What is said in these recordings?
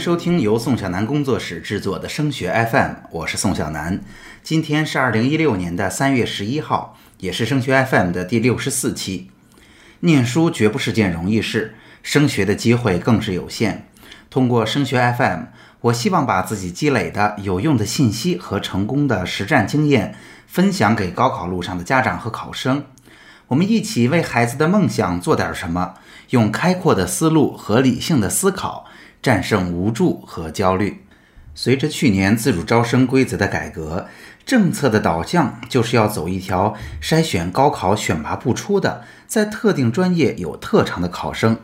收听由宋小南工作室制作的升学 FM，我是宋小南。今天是二零一六年的三月十一号，也是升学 FM 的第六十四期。念书绝不是件容易事，升学的机会更是有限。通过升学 FM，我希望把自己积累的有用的信息和成功的实战经验分享给高考路上的家长和考生。我们一起为孩子的梦想做点什么，用开阔的思路和理性的思考。战胜无助和焦虑。随着去年自主招生规则的改革，政策的导向就是要走一条筛选高考选拔不出的在特定专业有特长的考生，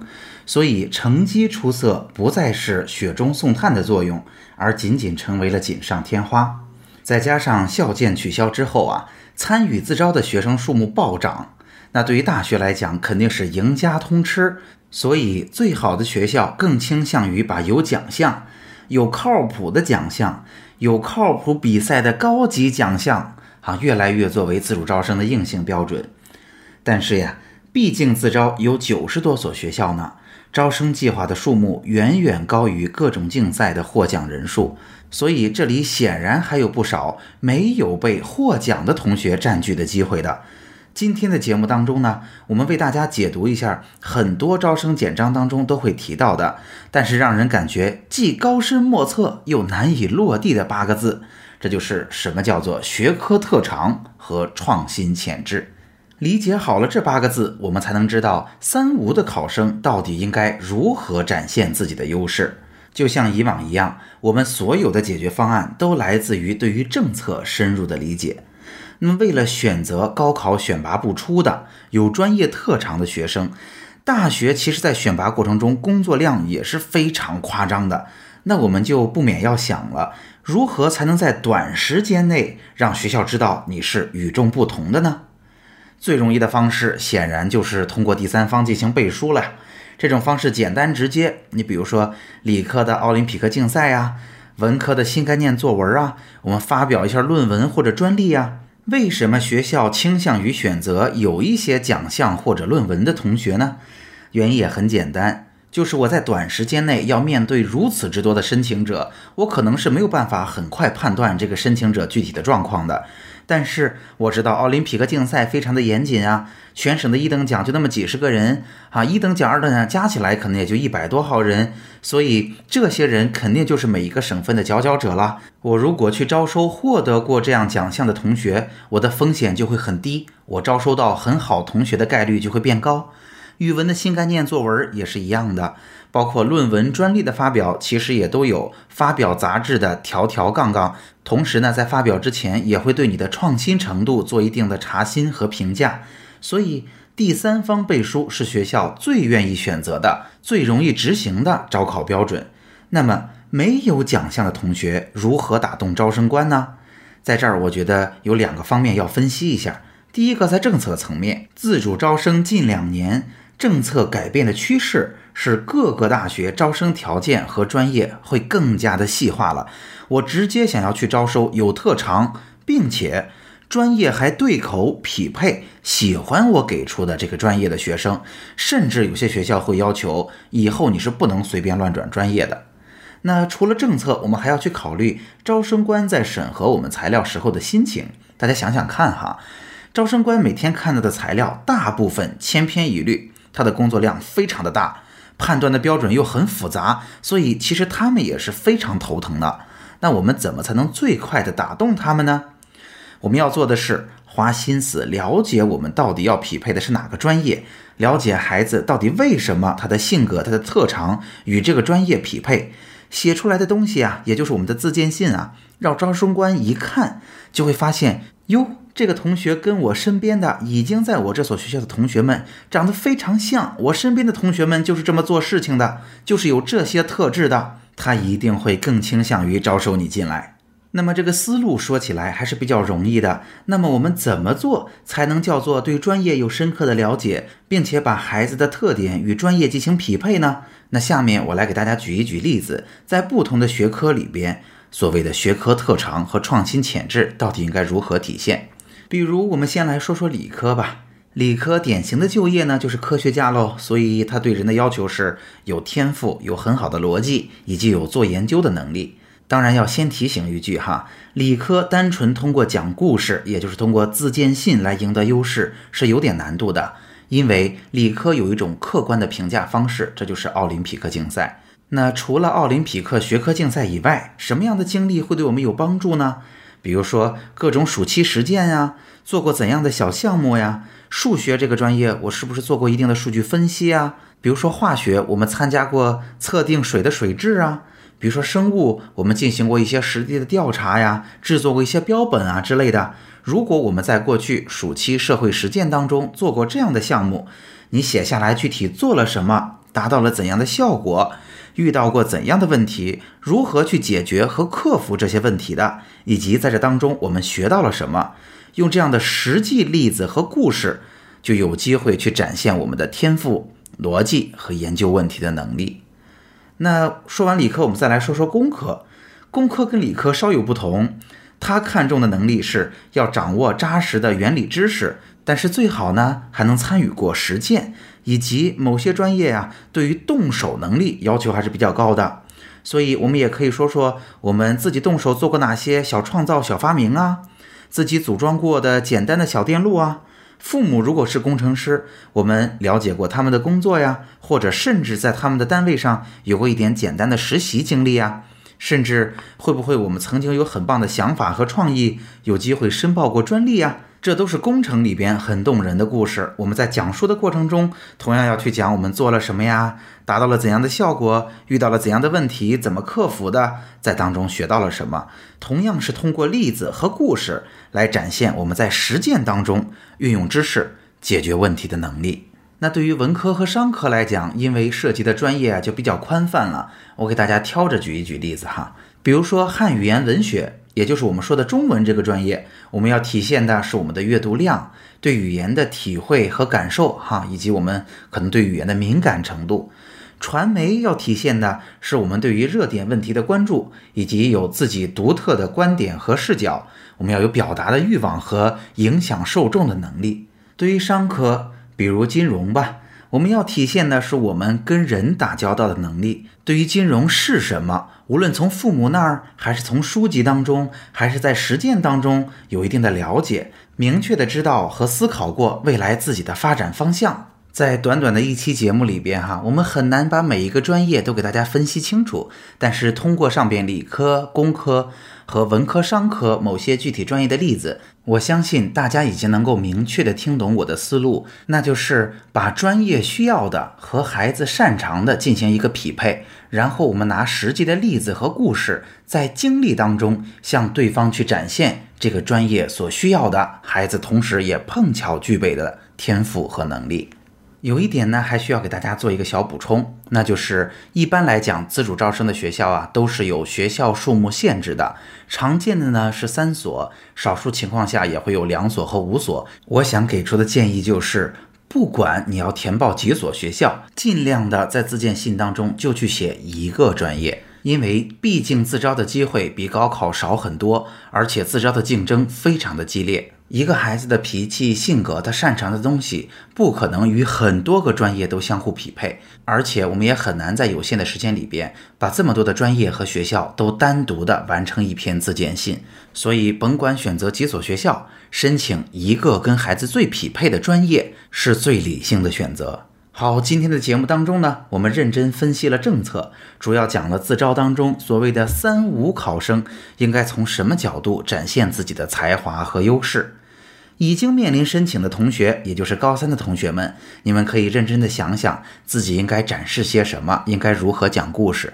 所以成绩出色不再是雪中送炭的作用，而仅仅成为了锦上添花。再加上校建取消之后啊，参与自招的学生数目暴涨，那对于大学来讲肯定是赢家通吃。所以，最好的学校更倾向于把有奖项、有靠谱的奖项、有靠谱比赛的高级奖项啊，越来越作为自主招生的硬性标准。但是呀，毕竟自招有九十多所学校呢，招生计划的数目远远高于各种竞赛的获奖人数，所以这里显然还有不少没有被获奖的同学占据的机会的。今天的节目当中呢，我们为大家解读一下很多招生简章当中都会提到的，但是让人感觉既高深莫测又难以落地的八个字，这就是什么叫做学科特长和创新潜质。理解好了这八个字，我们才能知道三无的考生到底应该如何展现自己的优势。就像以往一样，我们所有的解决方案都来自于对于政策深入的理解。那么，为了选择高考选拔不出的有专业特长的学生，大学其实在选拔过程中工作量也是非常夸张的。那我们就不免要想了，如何才能在短时间内让学校知道你是与众不同的呢？最容易的方式显然就是通过第三方进行背书了。这种方式简单直接，你比如说理科的奥林匹克竞赛呀，文科的新概念作文啊，我们发表一下论文或者专利呀。为什么学校倾向于选择有一些奖项或者论文的同学呢？原因也很简单，就是我在短时间内要面对如此之多的申请者，我可能是没有办法很快判断这个申请者具体的状况的。但是我知道奥林匹克竞赛非常的严谨啊，全省的一等奖就那么几十个人啊，一等奖、二等奖加起来可能也就一百多号人，所以这些人肯定就是每一个省份的佼佼者了。我如果去招收获得过这样奖项的同学，我的风险就会很低，我招收到很好同学的概率就会变高。语文的新概念作文也是一样的。包括论文、专利的发表，其实也都有发表杂志的条条杠杠。同时呢，在发表之前，也会对你的创新程度做一定的查新和评价。所以，第三方背书是学校最愿意选择的、最容易执行的招考标准。那么，没有奖项的同学如何打动招生官呢？在这儿，我觉得有两个方面要分析一下。第一个，在政策层面，自主招生近两年政策改变的趋势。是各个大学招生条件和专业会更加的细化了。我直接想要去招收有特长，并且专业还对口匹配，喜欢我给出的这个专业的学生。甚至有些学校会要求以后你是不能随便乱转专业的。那除了政策，我们还要去考虑招生官在审核我们材料时候的心情。大家想想看哈，招生官每天看到的材料大部分千篇一律，他的工作量非常的大。判断的标准又很复杂，所以其实他们也是非常头疼的。那我们怎么才能最快的打动他们呢？我们要做的是花心思了解我们到底要匹配的是哪个专业，了解孩子到底为什么他的性格、他的特长与这个专业匹配，写出来的东西啊，也就是我们的自荐信啊，让招生官一看就会发现哟。这个同学跟我身边的已经在我这所学校的同学们长得非常像，我身边的同学们就是这么做事情的，就是有这些特质的，他一定会更倾向于招收你进来。那么这个思路说起来还是比较容易的。那么我们怎么做才能叫做对专业有深刻的了解，并且把孩子的特点与专业进行匹配呢？那下面我来给大家举一举例子，在不同的学科里边，所谓的学科特长和创新潜质到底应该如何体现？比如，我们先来说说理科吧。理科典型的就业呢，就是科学家喽，所以他对人的要求是有天赋、有很好的逻辑，以及有做研究的能力。当然要先提醒一句哈，理科单纯通过讲故事，也就是通过自荐信来赢得优势，是有点难度的。因为理科有一种客观的评价方式，这就是奥林匹克竞赛。那除了奥林匹克学科竞赛以外，什么样的经历会对我们有帮助呢？比如说各种暑期实践呀，做过怎样的小项目呀？数学这个专业，我是不是做过一定的数据分析啊？比如说化学，我们参加过测定水的水质啊？比如说生物，我们进行过一些实地的调查呀，制作过一些标本啊之类的。如果我们在过去暑期社会实践当中做过这样的项目，你写下来具体做了什么，达到了怎样的效果，遇到过怎样的问题，如何去解决和克服这些问题的，以及在这当中我们学到了什么。用这样的实际例子和故事，就有机会去展现我们的天赋、逻辑和研究问题的能力。那说完理科，我们再来说说工科。工科跟理科稍有不同，他看重的能力是要掌握扎实的原理知识，但是最好呢还能参与过实践，以及某些专业呀对于动手能力要求还是比较高的。所以，我们也可以说说我们自己动手做过哪些小创造、小发明啊。自己组装过的简单的小电路啊，父母如果是工程师，我们了解过他们的工作呀，或者甚至在他们的单位上有过一点简单的实习经历呀，甚至会不会我们曾经有很棒的想法和创意，有机会申报过专利呀？这都是工程里边很动人的故事。我们在讲述的过程中，同样要去讲我们做了什么呀，达到了怎样的效果，遇到了怎样的问题，怎么克服的，在当中学到了什么。同样是通过例子和故事来展现我们在实践当中运用知识解决问题的能力。那对于文科和商科来讲，因为涉及的专业啊就比较宽泛了，我给大家挑着举一举例子哈。比如说汉语言文学。也就是我们说的中文这个专业，我们要体现的是我们的阅读量、对语言的体会和感受，哈，以及我们可能对语言的敏感程度。传媒要体现的是我们对于热点问题的关注，以及有自己独特的观点和视角。我们要有表达的欲望和影响受众的能力。对于商科，比如金融吧。我们要体现的是我们跟人打交道的能力，对于金融是什么，无论从父母那儿，还是从书籍当中，还是在实践当中，有一定的了解，明确的知道和思考过未来自己的发展方向。在短短的一期节目里边，哈，我们很难把每一个专业都给大家分析清楚，但是通过上边理科、工科。和文科、商科某些具体专业的例子，我相信大家已经能够明确的听懂我的思路，那就是把专业需要的和孩子擅长的进行一个匹配，然后我们拿实际的例子和故事，在经历当中向对方去展现这个专业所需要的孩子，同时也碰巧具备的天赋和能力。有一点呢，还需要给大家做一个小补充，那就是一般来讲，自主招生的学校啊，都是有学校数目限制的，常见的呢是三所，少数情况下也会有两所和五所。我想给出的建议就是，不管你要填报几所学校，尽量的在自荐信当中就去写一个专业，因为毕竟自招的机会比高考少很多，而且自招的竞争非常的激烈。一个孩子的脾气、性格，他擅长的东西，不可能与很多个专业都相互匹配，而且我们也很难在有限的时间里边，把这么多的专业和学校都单独的完成一篇自荐信。所以，甭管选择几所学校，申请一个跟孩子最匹配的专业，是最理性的选择。好，今天的节目当中呢，我们认真分析了政策，主要讲了自招当中所谓的“三无”考生应该从什么角度展现自己的才华和优势。已经面临申请的同学，也就是高三的同学们，你们可以认真的想想自己应该展示些什么，应该如何讲故事。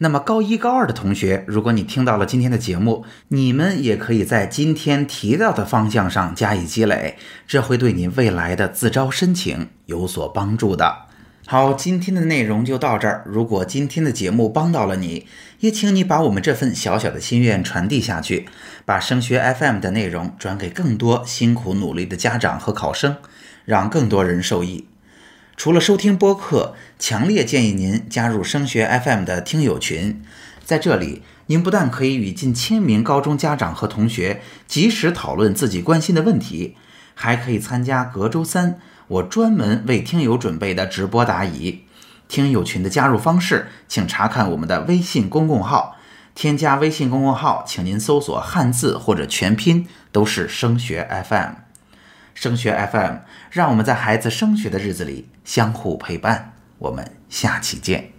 那么高一高二的同学，如果你听到了今天的节目，你们也可以在今天提到的方向上加以积累，这会对你未来的自招申请有所帮助的。好，今天的内容就到这儿。如果今天的节目帮到了你，也请你把我们这份小小的心愿传递下去，把升学 FM 的内容转给更多辛苦努力的家长和考生，让更多人受益。除了收听播客，强烈建议您加入升学 FM 的听友群。在这里，您不但可以与近千名高中家长和同学及时讨论自己关心的问题，还可以参加隔周三我专门为听友准备的直播答疑。听友群的加入方式，请查看我们的微信公共号。添加微信公众号，请您搜索汉字或者全拼，都是升学 FM。升学 FM，让我们在孩子升学的日子里相互陪伴。我们下期见。